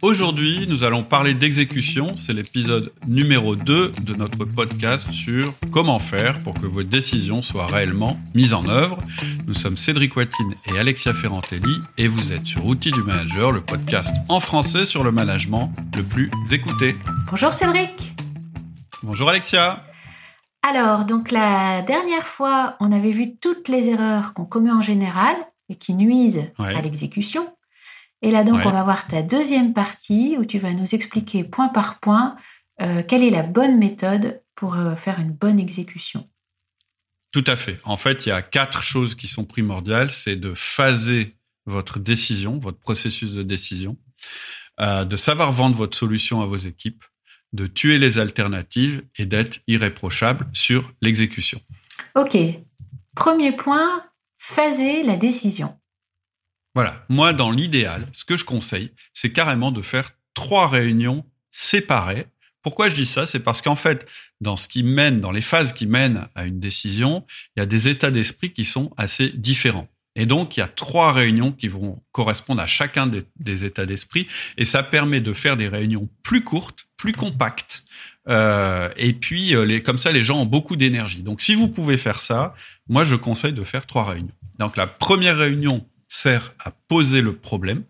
Aujourd'hui, nous allons parler d'exécution. C'est l'épisode numéro 2 de notre podcast sur comment faire pour que vos décisions soient réellement mises en œuvre. Nous sommes Cédric Watine et Alexia Ferrantelli et vous êtes sur Outils du Manager, le podcast en français sur le management le plus écouté. Bonjour Cédric. Bonjour Alexia. Alors, donc la dernière fois, on avait vu toutes les erreurs qu'on commet en général et qui nuisent à l'exécution. Et là, donc, on va voir ta deuxième partie où tu vas nous expliquer point par point euh, quelle est la bonne méthode pour euh, faire une bonne exécution. Tout à fait. En fait, il y a quatre choses qui sont primordiales. C'est de phaser votre décision, votre processus de décision, euh, de savoir vendre votre solution à vos équipes, de tuer les alternatives et d'être irréprochable sur l'exécution. OK. Premier point, phaser la décision. Voilà. Moi, dans l'idéal, ce que je conseille, c'est carrément de faire trois réunions séparées. Pourquoi je dis ça? C'est parce qu'en fait, dans ce qui mène, dans les phases qui mènent à une décision, il y a des états d'esprit qui sont assez différents. Et donc, il y a trois réunions qui vont correspondre à chacun des, états d'esprit, et ça permet de faire des réunions plus courtes, plus compactes, euh, et puis euh, les, comme ça, les gens ont beaucoup d'énergie. Donc, si vous pouvez faire ça, moi, je conseille de faire trois réunions. Donc, la première réunion, sert à poser le problème.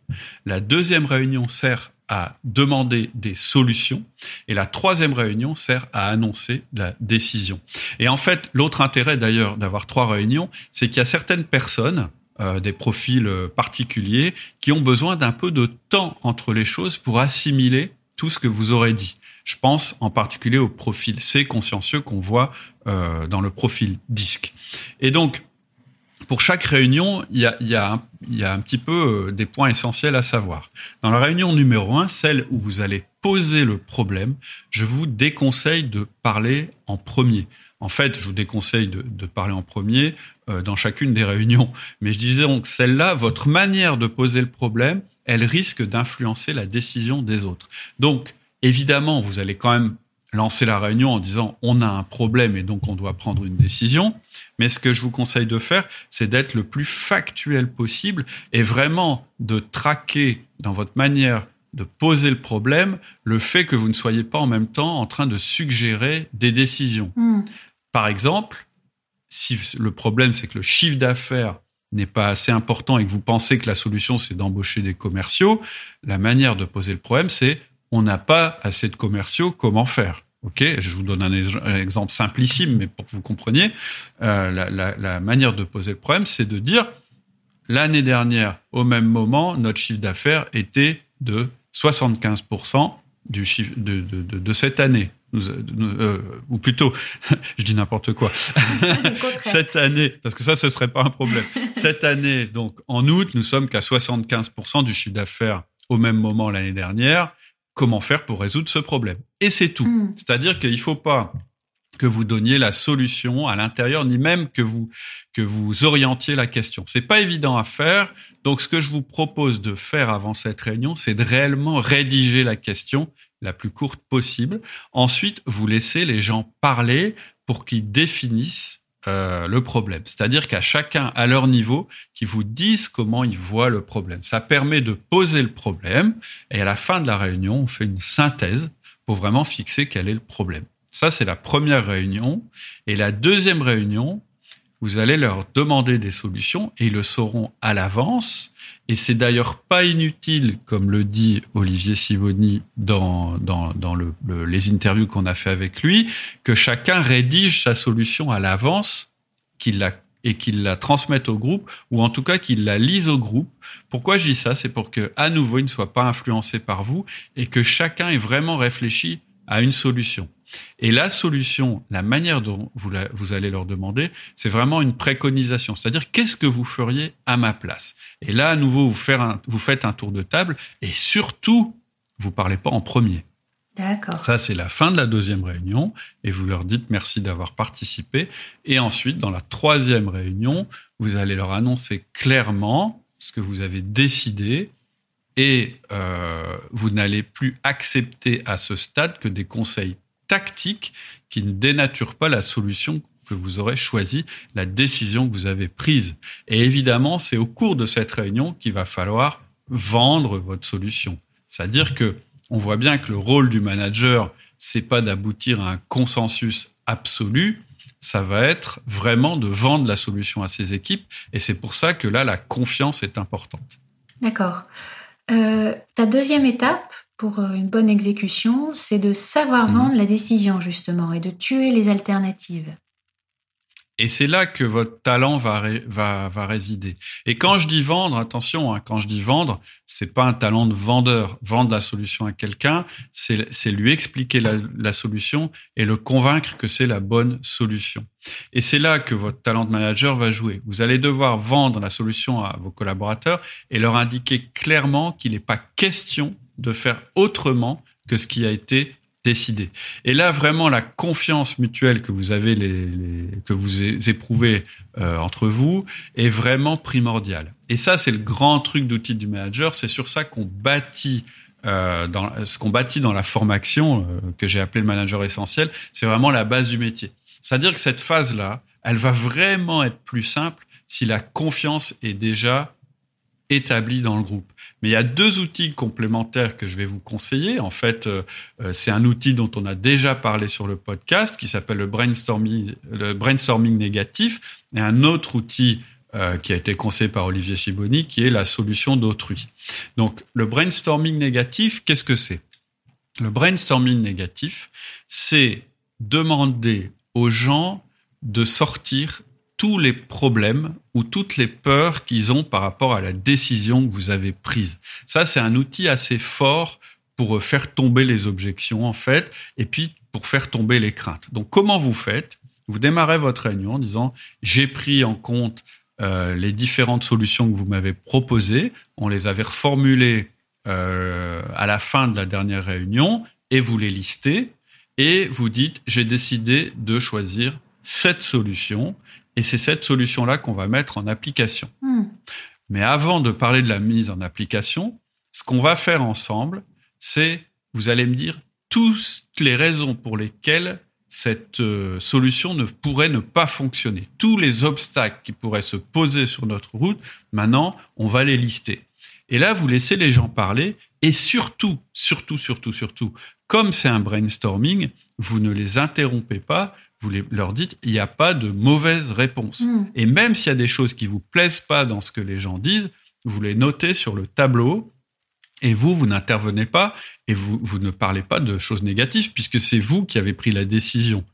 La deuxième réunion sert à demander des solutions. Et la troisième réunion sert à annoncer la décision. Et en fait, l'autre intérêt d'ailleurs d'avoir trois réunions, c'est qu'il y a certaines personnes, euh, des profils euh, particuliers, qui ont besoin d'un peu de temps entre les choses pour assimiler tout ce que vous aurez dit. Je pense en particulier au profil C consciencieux qu'on voit euh, dans le profil disque. Et donc, pour chaque réunion, il y a, un, petit peu euh, des points essentiels à savoir. Dans la réunion numéro 1, celle où vous allez poser le problème, je vous déconseille de parler en premier. En fait, je vous déconseille de, de parler en premier euh, dans chacune des réunions. Mais je disais donc, celle-là, votre manière de poser le problème, elle risque d'influencer la décision des autres. Donc, évidemment, vous allez quand même lancer la réunion en disant on a un problème et donc on doit prendre une décision. Mais ce que je vous conseille de faire, c'est d'être le plus factuel possible et vraiment de traquer dans votre manière de poser le problème le fait que vous ne soyez pas en même temps en train de suggérer des décisions. Hmm. Par exemple, si le problème c'est que le chiffre d'affaires n'est pas assez important et que vous pensez que la solution c'est d'embaucher des commerciaux, la manière de poser le problème c'est on n'a pas assez de commerciaux, comment faire? Ok, je vous donne un, exemple simplissime, mais pour que vous compreniez, euh, la, manière de poser le problème, c'est de dire l'année dernière, au même moment, notre chiffre d'affaires était de 75% du chiffre de, cette année. Euh, ou plutôt, je dis n'importe quoi. cette année, parce que ça, ce serait pas un problème. Cette année, donc en août, nous sommes qu'à 75% du chiffre d'affaires au même moment l'année dernière comment faire pour résoudre ce problème. Et c'est tout. Hmm. C'est-à-dire qu'il ne faut pas que vous donniez la solution à l'intérieur, ni même que vous que vous orientiez la question. C'est pas évident à faire. Donc, ce que je vous propose de faire avant cette réunion, c'est de réellement rédiger la question la plus courte possible. Ensuite, vous laissez les gens parler pour qu'ils définissent euh, le problème. C'est-à-dire qu'à chacun, à leur niveau, qui vous disent comment ils voient le problème. Ça permet de poser le problème et à la fin de la réunion, on fait une synthèse pour vraiment fixer quel est le problème. Ça, c'est la première réunion. Et la deuxième réunion, vous allez leur demander des solutions et ils le sauront à l'avance. Et c'est d'ailleurs pas inutile, comme le dit Olivier Sivoni dans, dans, dans le, les interviews qu'on a fait avec lui, que chacun rédige sa solution à l'avance, qu'il et qu'il la transmette au groupe, ou en tout cas qu'il la lise au groupe. Pourquoi je dis ça? C'est pour que, à nouveau, il ne soit pas influencé par vous et que chacun ait vraiment réfléchi à une solution. Et la solution, la manière dont vous, vous allez leur demander, c'est vraiment une préconisation. C'est-à-dire, qu'est-ce que vous feriez à ma place? Et là, à nouveau, vous, vous faites un tour de table et surtout, vous parlez pas en premier. D'accord. Ça, c'est la fin de la deuxième réunion et vous leur dites merci d'avoir participé. Et ensuite, dans la troisième réunion, vous allez leur annoncer clairement ce que vous avez décidé et euh, vous n'allez plus accepter à ce stade que des conseils tactique qui ne dénature pas la solution que vous aurez choisie, la décision que vous avez prise. Et évidemment, c'est au cours de cette réunion qu'il va falloir vendre votre solution. C'est-à-dire que on voit bien que le rôle du manager, c'est pas d'aboutir à un consensus absolu, ça va être vraiment de vendre la solution à ses équipes. Et c'est pour ça que là, la confiance est importante. D'accord. Euh, ta deuxième étape pour euh, une bonne exécution, c'est de savoir mhm. vendre la décision, justement, et de tuer les alternatives. Et c'est là que votre talent va, va, va résider. Et quand je dis vendre, attention, hein, quand je dis vendre, c'est pas un talent de vendeur. Vendre la solution à quelqu'un, c'est lui expliquer la, la, solution et le convaincre que c'est la bonne solution. Et c'est là que votre talent de manager va jouer. Vous allez devoir vendre la solution à vos collaborateurs et leur indiquer clairement qu'il n'est pas question de faire autrement que ce qui a été décider. Et là, vraiment, la confiance mutuelle que vous avez, que vous éprouvez euh, entre vous, est vraiment primordiale. Et ça, c'est le grand truc d'outil du manager. C'est sur ça qu'on bâtit. Euh, dans, ce qu'on bâtit dans la formation euh, que j'ai appelé le manager essentiel, c'est vraiment la base du métier. C'est-à-dire que cette phase-là, elle va vraiment être plus simple si la confiance est déjà établie dans le groupe. Mais il y a deux outils complémentaires que je vais vous conseiller. En fait, euh, euh, c'est un outil dont on a déjà parlé sur le podcast qui s'appelle le brainstorming, le brainstorming négatif et un autre outil euh, qui a été conseillé par Olivier Siboni qui est la solution d'autrui. Donc, le brainstorming négatif, qu'est-ce que c'est? Le brainstorming négatif, c'est demander aux gens de sortir tous les problèmes ou toutes les peurs qu'ils ont par rapport à la décision que vous avez prise. Ça, c'est un outil assez fort pour faire tomber les objections, en fait, et puis pour faire tomber les craintes. Donc, comment vous faites? Vous démarrez votre réunion en disant, j'ai pris en compte euh, les différentes solutions que vous m'avez proposées, on les avait reformulées euh, à la fin de la dernière réunion, et vous les listez, et vous dites, j'ai décidé de choisir cette solution et c'est cette solution-là qu'on va mettre en application. Hmm. Mais avant de parler de la mise en application, ce qu'on va faire ensemble, c'est, vous allez me dire, toutes les raisons pour lesquelles cette euh, solution ne pourrait ne pas fonctionner. Tous les obstacles qui pourraient se poser sur notre route, maintenant, on va les lister. Et là, vous laissez les gens parler et surtout, surtout, surtout, surtout, comme c'est un brainstorming, vous ne les interrompez pas, vous leur dites, il n'y a pas de mauvaise réponse. Hmm. Et même s'il y a des choses qui vous plaisent pas dans ce que les gens disent, vous les notez sur le tableau et vous, vous n'intervenez pas et vous, vous ne parlez pas de choses négatives puisque c'est vous qui avez pris la décision.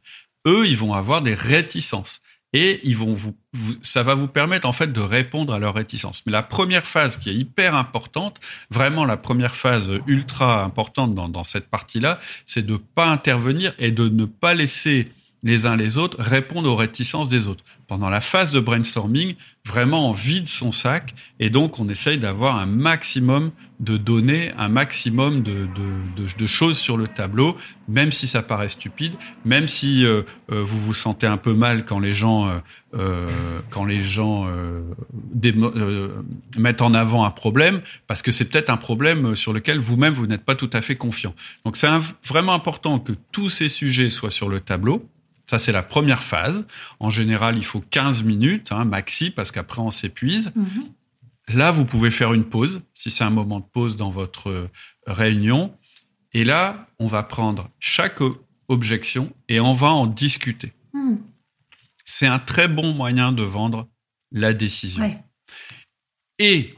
Eux, ils vont avoir des réticences et ils vont vous, ça va vous permettre en fait de répondre à leurs réticences. Mais la première phase qui est hyper importante, vraiment la première phase ultra importante dans, dans cette partie-là, c'est de ne pas intervenir et de ne pas laisser les uns les autres répondent aux réticences des autres. Pendant la phase de brainstorming, vraiment on vide son sac et donc on essaye d'avoir un maximum de données, un maximum de, de, choses sur le tableau, même si ça paraît stupide, même si euh, euh, vous vous sentez un peu mal quand les gens, euh, quand les gens mettent en avant un problème, parce que c'est peut-être un problème sur lequel vous-même vous, n'êtes pas tout à fait confiant. Donc c'est vraiment important que tous ces sujets soient sur le tableau ça, c'est la première phase. En général, il faut 15 minutes, hein, maxi, parce qu'après, on s'épuise. Mhm. Là, vous pouvez faire une pause, si c'est un moment de pause dans votre euh, réunion. Et là, on va prendre chaque objection et on va en discuter. Hmm. C'est un très bon moyen de vendre la décision. Et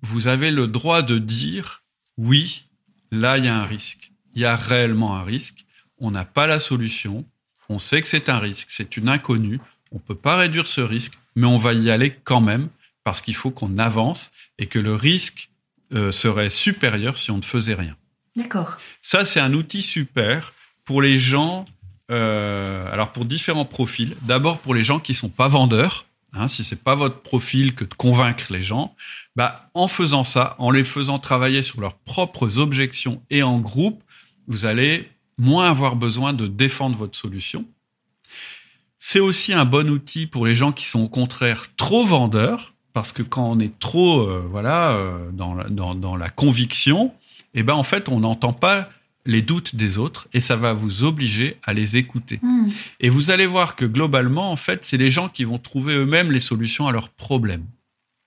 vous avez le droit de dire, oui, là, il y a un risque. Il y a réellement un risque. On n'a pas la solution on sait que c'est un risque, c'est une inconnue, on ne peut pas réduire ce risque, mais on va y aller quand même parce qu'il faut qu'on avance et que le risque euh, serait supérieur si on ne faisait rien. D'accord. Ça, c'est un outil super pour les gens, euh, alors pour différents profils. D'abord pour les gens qui sont pas vendeurs, hein, si c'est pas votre profil que de convaincre les gens, bah, en faisant ça, en les faisant travailler sur leurs propres objections et en groupe, vous allez moins avoir besoin de défendre votre solution. C'est aussi un bon outil pour les gens qui sont au contraire trop vendeurs, parce que quand on est trop euh, voilà euh, dans, la, dans, la conviction, eh ben en fait on n'entend pas les doutes des autres et ça va vous obliger à les écouter. Hmm. Et vous allez voir que globalement en fait c'est les gens qui vont trouver eux-mêmes les solutions à leurs problèmes.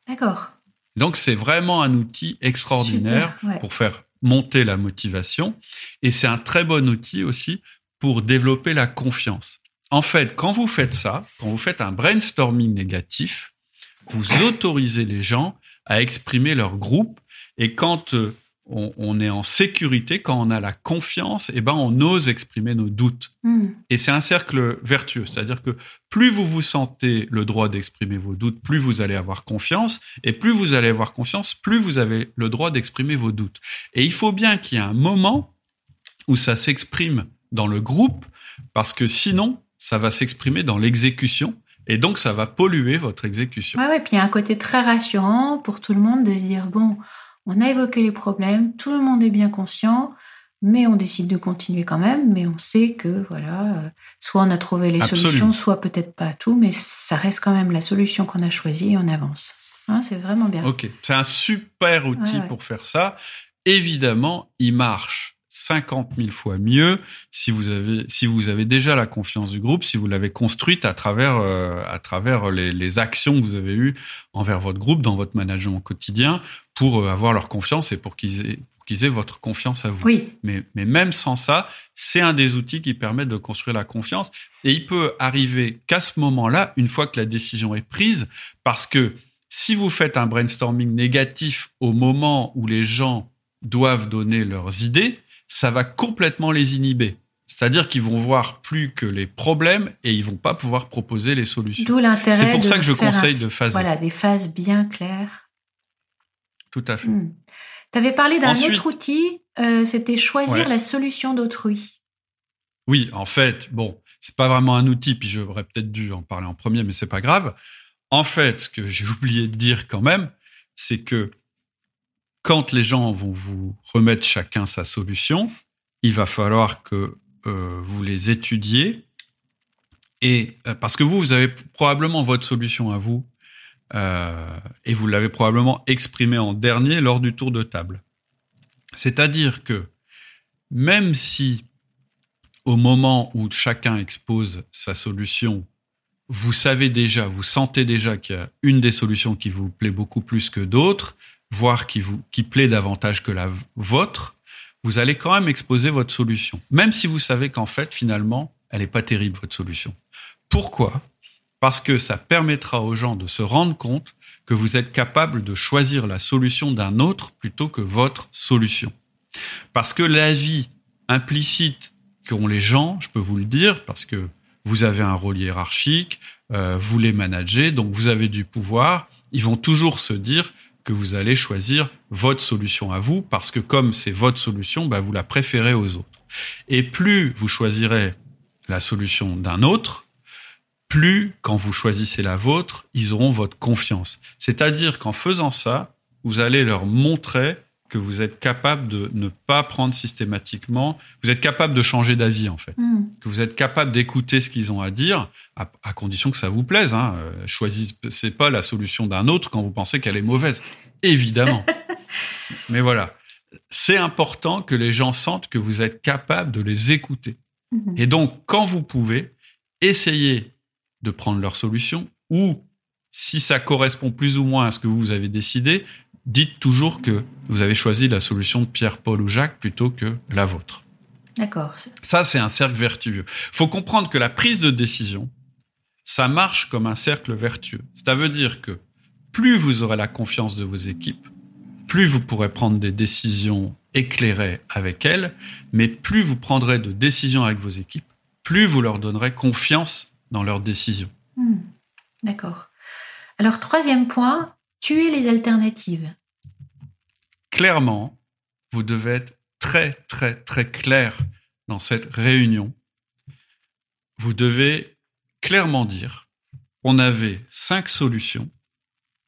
D'accord. Donc c'est vraiment un outil extraordinaire pour faire monter la motivation. Et c'est un très bon outil aussi pour développer la confiance. En fait, quand vous faites ça, quand vous faites un brainstorming négatif, vous autorisez les gens à exprimer leur groupe. Et quand euh, on, est en sécurité, quand on a la confiance, eh ben on ose exprimer nos doutes. Hmm. Et c'est un cercle vertueux, c'est-à-dire que plus vous vous sentez le droit d'exprimer vos doutes, plus vous allez avoir confiance, et plus vous allez avoir confiance, plus vous avez le droit d'exprimer vos doutes. Et il faut bien qu'il y ait un moment où ça s'exprime dans le groupe, parce que sinon, ça va s'exprimer dans l'exécution. Et donc, ça va polluer votre exécution. Oui, ouais, puis il y a un côté très rassurant pour tout le monde de se dire, bon, on a évoqué les problèmes, tout le monde est bien conscient, mais on décide de continuer quand même, mais on sait que voilà, euh, soit on a trouvé les solutions, soit peut-être pas tout, mais ça reste quand même la solution qu'on a choisie et on avance. Hein, c'est vraiment bien. Ok, c'est un super outil pour faire ça. Évidemment, il marche 50 000 fois mieux si vous avez si vous avez déjà la confiance du groupe, si vous l'avez construite à travers euh, à travers les, les, actions que vous avez eues envers votre groupe dans votre management quotidien pour euh, avoir leur confiance et pour qu'ils aient qu'ils aient votre confiance à vous. Oui. Mais, mais même sans ça, c'est un des outils qui permettent de construire la confiance. Et il peut arriver qu'à ce moment-là, une fois que la décision est prise, parce que si vous faites un brainstorming négatif au moment où les gens doivent donner leurs idées, ça va complètement les inhiber. C'est-à-dire qu'ils vont voir plus que les problèmes et ils vont pas pouvoir proposer les solutions. D'où l'intérêt. C'est pour ça que je conseille de phaser. Voilà, des phases bien claires. Tout à fait. Hmm. Tu avais parlé d'un autre outil, euh, c'était choisir la solution d'autrui. Oui, en fait, bon, c'est pas vraiment un outil, puis j'aurais peut-être dû en parler en premier, mais c'est pas grave. En fait, ce que j'ai oublié de dire quand même, c'est que quand les gens vont vous remettre chacun sa solution, il va falloir que euh, vous les étudiez. Et euh, parce que vous, vous avez probablement votre solution à vous, euh, et vous l'avez probablement exprimé en dernier lors du tour de table. C'est-à-dire que même si au moment où chacun expose sa solution, vous savez déjà, vous sentez déjà qu'il y a une des solutions qui vous plaît beaucoup plus que d'autres, voire qui vous qui plaît davantage que la vôtre, vous allez quand même exposer votre solution, même si vous savez qu'en fait finalement elle n'est pas terrible votre solution. Pourquoi? Parce que ça permettra aux gens de se rendre compte que vous êtes capable de choisir la solution d'un autre plutôt que votre solution. Parce que l'avis implicite qu'ont les gens, je peux vous le dire, parce que vous avez un rôle hiérarchique, euh, vous les managez, donc vous avez du pouvoir, ils vont toujours se dire que vous allez choisir votre solution à vous, parce que comme c'est votre solution, bah, vous la préférez aux autres. Et plus vous choisirez la solution d'un autre, plus quand vous choisissez la vôtre, ils auront votre confiance. C'est-à-dire qu'en faisant ça, vous allez leur montrer que vous êtes capable de ne pas prendre systématiquement, vous êtes capable de changer d'avis en fait, hmm. Que vous êtes capable d'écouter ce qu'ils ont à dire, à, condition que ça vous plaise. Hein. Euh, choisissez pas la solution d'un autre quand vous pensez qu'elle est mauvaise, évidemment. Mais voilà, c'est important que les gens sentent que vous êtes capable de les écouter. Hmm. Et donc, quand vous pouvez, essayez de prendre leur solution ou si ça correspond plus ou moins à ce que vous avez décidé, dites toujours que vous avez choisi la solution de Pierre, Paul ou Jacques plutôt que la vôtre. D'accord. Ça, c'est un cercle vertueux. Il faut comprendre que la prise de décision, ça marche comme un cercle vertueux. Ça veut dire que plus vous aurez la confiance de vos équipes, plus vous pourrez prendre des décisions éclairées avec elles, mais plus vous prendrez de décisions avec vos équipes, plus vous leur donnerez confiance dans leurs décisions. Hmm. D'accord. Alors, troisième point, tuer les alternatives. Clairement, vous devez être très, très, très clair dans cette réunion. Vous devez clairement dire, on avait cinq solutions,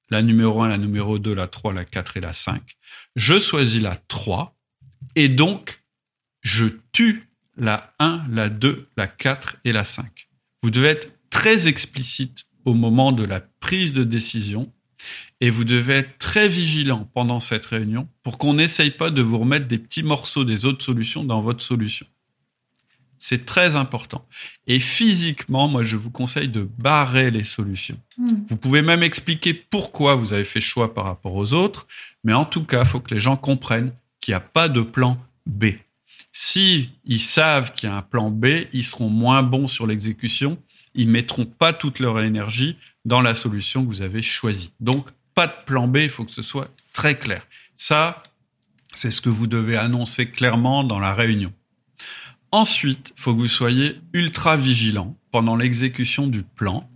la numéro 1, la numéro 2, la 3, la 4 et la 5. Je choisis la 3 et donc je tue la 1, la 2, la 4 et la 5. Vous devez être très explicite au moment de la prise de décision et vous devez être très vigilant pendant cette réunion pour qu'on n'essaye pas de vous remettre des petits morceaux des autres solutions dans votre solution. C'est très important. Et physiquement, moi, je vous conseille de barrer les solutions. Hmm. Vous pouvez même expliquer pourquoi vous avez fait choix par rapport aux autres, mais en tout cas, il faut que les gens comprennent qu'il qu'il n'y a pas de plan B. Si ils savent qu'il y a un plan B, ils seront moins bons sur l'exécution. Ils mettront pas toute leur énergie dans la solution que vous avez choisie. Donc, pas de plan B, il faut que ce soit très clair. Ça, c'est ce que vous devez annoncer clairement dans la réunion. Ensuite, il faut que vous soyez ultra vigilant pendant l'exécution du plan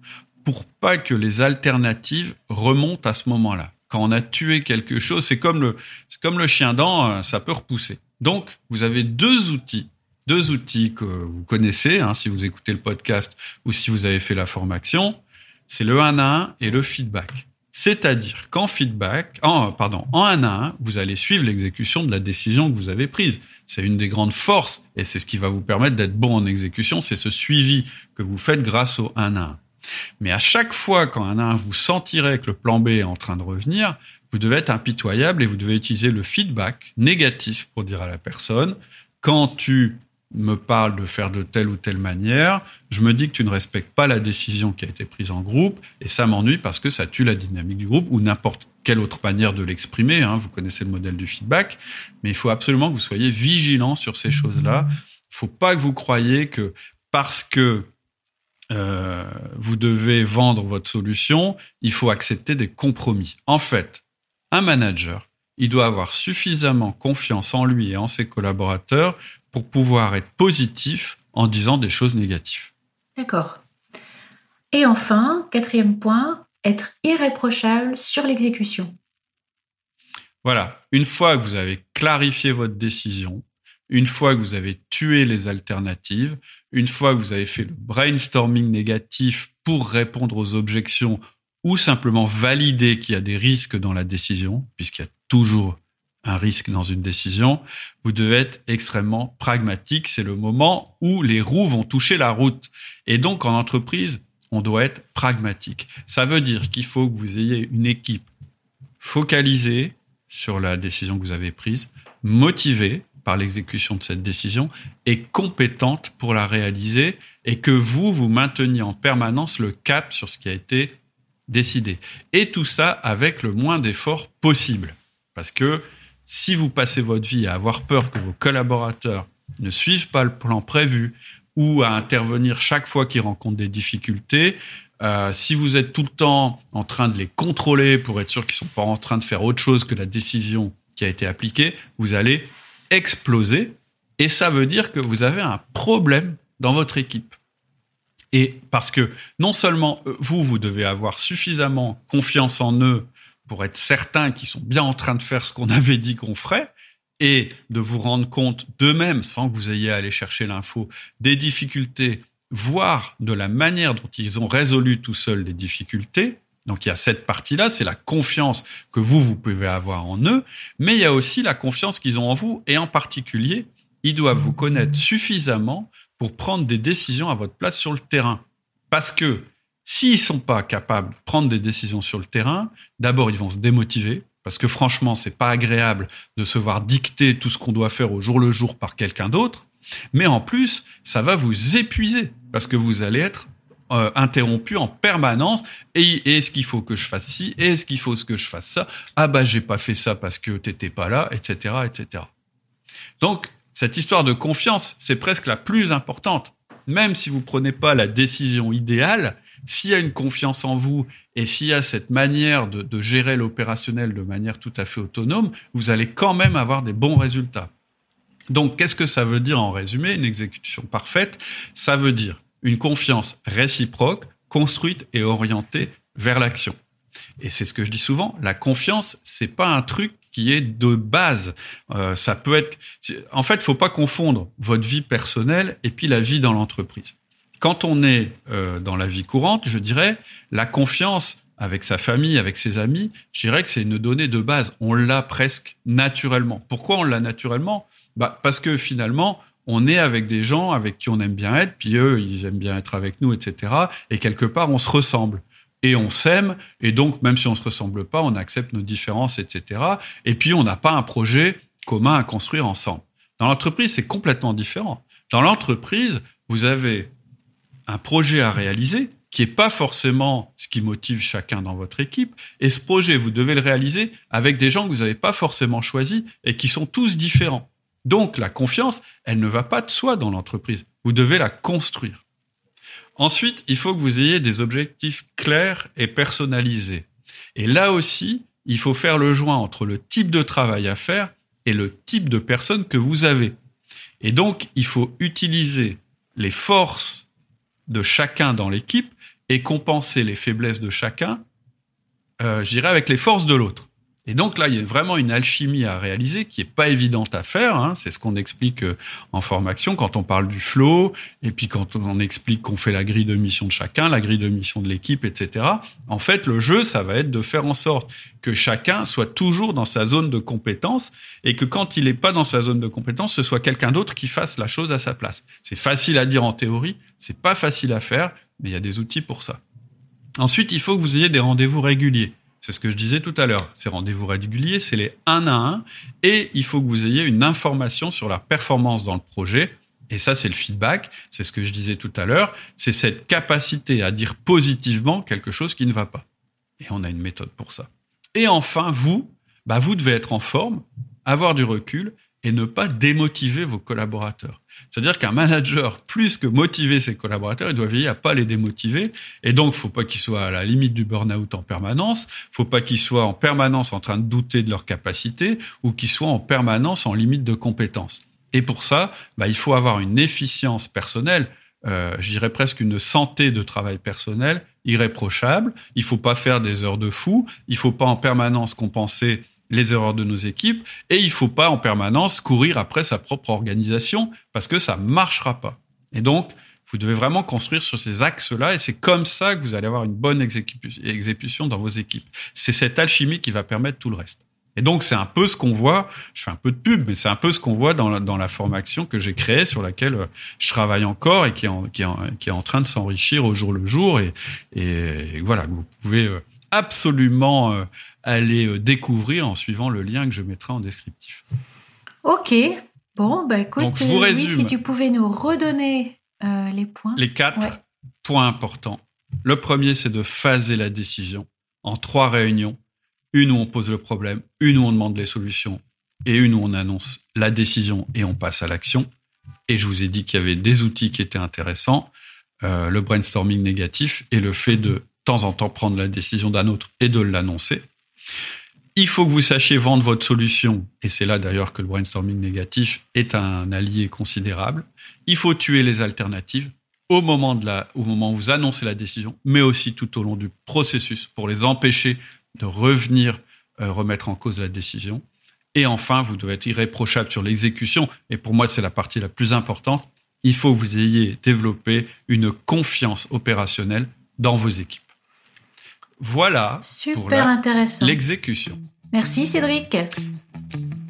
pour pas que les alternatives remontent à ce moment-là. Quand on a tué quelque chose, c'est comme le, comme le chien dent, euh, ça peut repousser. Donc, vous avez deux outils, deux outils que vous connaissez, hein, si vous écoutez le podcast ou si vous avez fait la formation. C'est le 1 à 1 et le feedback. C'est-à-dire qu'en feedback, en, pardon, en 1 à 1, vous allez suivre l'exécution de la décision que vous avez prise. C'est une des grandes forces et c'est ce qui va vous permettre d'être bon en exécution, c'est ce suivi que vous faites grâce au 1 à 1. Mais à chaque fois qu'en 1 à 1, vous sentirez que le plan B est en train de revenir, vous devez être impitoyable et vous devez utiliser le feedback négatif pour dire à la personne, quand tu me parle de faire de telle ou telle manière, je me dis que tu ne respectes pas la décision qui a été prise en groupe, et ça m'ennuie parce que ça tue la dynamique du groupe, ou n'importe quelle autre manière de l'exprimer, hein, vous connaissez le modèle du feedback, mais il faut absolument que vous soyez vigilant sur ces choses-là. Il faut pas que vous croyiez que parce que euh, vous devez vendre votre solution, il faut accepter des compromis. En fait, un manager, il doit avoir suffisamment confiance en lui et en ses collaborateurs pour pouvoir être positif en disant des choses négatives. D'accord. Et enfin, quatrième point, être irréprochable sur l'exécution. Voilà, une fois que vous avez clarifié votre décision, une fois que vous avez tué les alternatives, une fois que vous avez fait le brainstorming négatif pour répondre aux objections ou simplement valider qu'il y a des risques dans la décision, puisqu'il y a toujours un risque dans une décision, vous devez être extrêmement pragmatique. C'est le moment où les roues vont toucher la route. Et donc, en entreprise, on doit être pragmatique. Ça veut dire qu'il faut que vous ayez une équipe focalisée sur la décision que vous avez prise, motivée par l'exécution de cette décision et compétente pour la réaliser et que vous, vous mainteniez en permanence le cap sur ce qui a été décidé. Et tout ça avec le moins d'efforts possible. Parce que si vous passez votre vie à avoir peur que vos collaborateurs ne suivent pas le plan prévu ou à intervenir chaque fois qu'ils rencontrent des difficultés, euh, si vous êtes tout le temps en train de les contrôler pour être sûr qu'ils sont pas en train de faire autre chose que la décision qui a été appliquée, vous allez exploser. Et ça veut dire que vous avez un problème dans votre équipe. Et parce que non seulement euh, vous, vous devez avoir suffisamment confiance en eux pour être certain qu'ils sont bien en train de faire ce qu'on avait dit qu'on ferait et de vous rendre compte d'eux-mêmes, sans que vous ayez à aller chercher l'info, des difficultés, voire de la manière dont ils ont résolu tout seuls les difficultés. Donc il y a cette partie-là, c'est la confiance que vous, vous pouvez avoir en eux, mais il y a aussi la confiance qu'ils ont en vous, et en particulier, ils doivent vous connaître suffisamment pour prendre des décisions à votre place sur le terrain. Parce que S'ils sont pas capables de prendre des décisions sur le terrain, d'abord ils vont se démotiver parce que franchement c'est pas agréable de se voir dicter tout ce qu'on doit faire au jour le jour par quelqu'un d'autre. Mais en plus, ça va vous épuiser parce que vous allez être euh, interrompu en permanence. Et est-ce qu'il faut que je fasse ci? Est-ce qu'il faut que je fasse ça? Ah bah j'ai pas fait ça parce que t'étais pas là, etc., etc. Donc cette histoire de confiance, c'est presque la plus importante. Même si vous prenez pas la décision idéale, s'il y a une confiance en vous et s'il y a cette manière de, gérer l'opérationnel de manière tout à fait autonome, vous allez quand même avoir des bons résultats. Donc, qu'est-ce que ça veut dire en résumé? Une exécution parfaite, ça veut dire une confiance réciproque, construite et orientée vers l'action. Et c'est ce que je dis souvent, la confiance, c'est pas un truc qui est de base. Euh, ça peut être, en fait, faut pas confondre votre vie personnelle et puis la vie dans l'entreprise. Quand on est euh, dans la vie courante, je dirais, la confiance avec sa famille, avec ses amis, je dirais que c'est une donnée de base. On l'a presque naturellement. Pourquoi on l'a naturellement? Bah, Parce que finalement, on est avec des gens avec qui on aime bien être, puis eux, ils aiment bien être avec nous, etc. Et quelque part, on se ressemble. Et on s'aime, et donc, même si on ne se ressemble pas, on accepte nos différences, etc. Et puis, on n'a pas un projet commun à construire ensemble. Dans l'entreprise, c'est complètement différent. Dans l'entreprise, vous avez un projet à réaliser qui n'est pas forcément ce qui motive chacun dans votre équipe. Et ce projet, vous devez le réaliser avec des gens que vous n'avez pas forcément choisis et qui sont tous différents. Donc la confiance, elle ne va pas de soi dans l'entreprise. Vous devez la construire. Ensuite, il faut que vous ayez des objectifs clairs et personnalisés. Et là aussi, il faut faire le joint entre le type de travail à faire et le type de personne que vous avez. Et donc, il faut utiliser les forces de chacun dans l'équipe et compenser les faiblesses de chacun, euh, je dirais, avec les forces de l'autre. Et donc là, il y a vraiment une alchimie à réaliser qui est pas évidente à faire. Hein. C'est ce qu'on explique euh, en formation quand on parle du flow, et puis quand on explique qu'on fait la grille de mission de chacun, la grille de mission de l'équipe, etc. En fait, le jeu, ça va être de faire en sorte que chacun soit toujours dans sa zone de compétence, et que quand il n'est pas dans sa zone de compétence, ce soit quelqu'un d'autre qui fasse la chose à sa place. C'est facile à dire en théorie, c'est pas facile à faire, mais il y a des outils pour ça. Ensuite, il faut que vous ayez des rendez-vous réguliers. C'est ce que je disais tout à l'heure. Ces rendez-vous réguliers, c'est les un à un. Et il faut que vous ayez une information sur la performance dans le projet. Et ça, c'est le feedback. C'est ce que je disais tout à l'heure. C'est cette capacité à dire positivement quelque chose qui ne va pas. Et on a une méthode pour ça. Et enfin, vous, bah, vous devez être en forme, avoir du recul et ne pas démotiver vos collaborateurs. C'est-à-dire qu'un manager, plus que motiver ses collaborateurs, il doit veiller à pas les démotiver. Et donc, faut pas qu'il soit à la limite du burn-out en permanence. Faut pas qu'il soit en permanence en train de douter de leur capacité ou qu'il soit en permanence en limite de compétences. Et pour ça, bah, il faut avoir une efficience personnelle, euh, je dirais presque une santé de travail personnel irréprochable. Il faut pas faire des heures de fou. Il faut pas en permanence compenser les erreurs de nos équipes et il faut pas en permanence courir après sa propre organisation parce que ça marchera pas. Et donc, vous devez vraiment construire sur ces axes-là et c'est comme ça que vous allez avoir une bonne exécution dans vos équipes. C'est cette alchimie qui va permettre tout le reste. Et donc, c'est un peu ce qu'on voit, je fais un peu de pub, mais c'est un peu ce qu'on voit dans la, dans la formation que j'ai créée, sur laquelle euh, je travaille encore et qui est en, qui est qui est en train de s'enrichir au jour le jour. Et, et, voilà, vous pouvez euh, absolument aller euh, découvrir en suivant le lien que je mettrai en descriptif. Ok. Bon, bah écoute, euh, si tu pouvais nous redonner euh, les points. Les quatre points importants. Le premier, c'est de phaser la décision en trois réunions. Une où on pose le problème, une où on demande les solutions et une où on annonce la décision et on passe à l'action. Et je vous ai dit qu'il y avait des outils qui étaient intéressants, le brainstorming négatif et le fait de, de temps en temps prendre la décision d'un autre et de l'annoncer. Il faut que vous sachiez vendre votre solution, et c'est là d'ailleurs que le brainstorming négatif est un allié considérable. Il faut tuer les alternatives au moment, où vous annoncez la décision, mais aussi tout au long du processus pour les empêcher de revenir euh, remettre en cause la décision. Et enfin, vous devez être irréprochable sur l'exécution, et pour moi c'est la partie la plus importante. Il faut que vous ayez développé une confiance opérationnelle dans vos équipes. Voilà Super intéressant. l'exécution. Merci Cédric.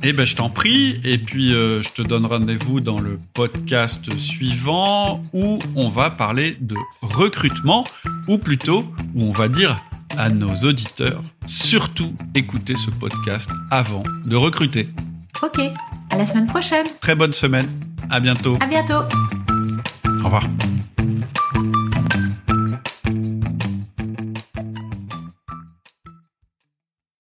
Eh ben, je t'en prie. Et puis, euh, je te donne rendez-vous dans le podcast suivant où on va parler de recrutement, ou plutôt où on va dire à nos auditeurs, surtout écoutez ce podcast avant de recruter. Ok. À la semaine prochaine. Très bonne semaine. À bientôt. À bientôt. Au revoir.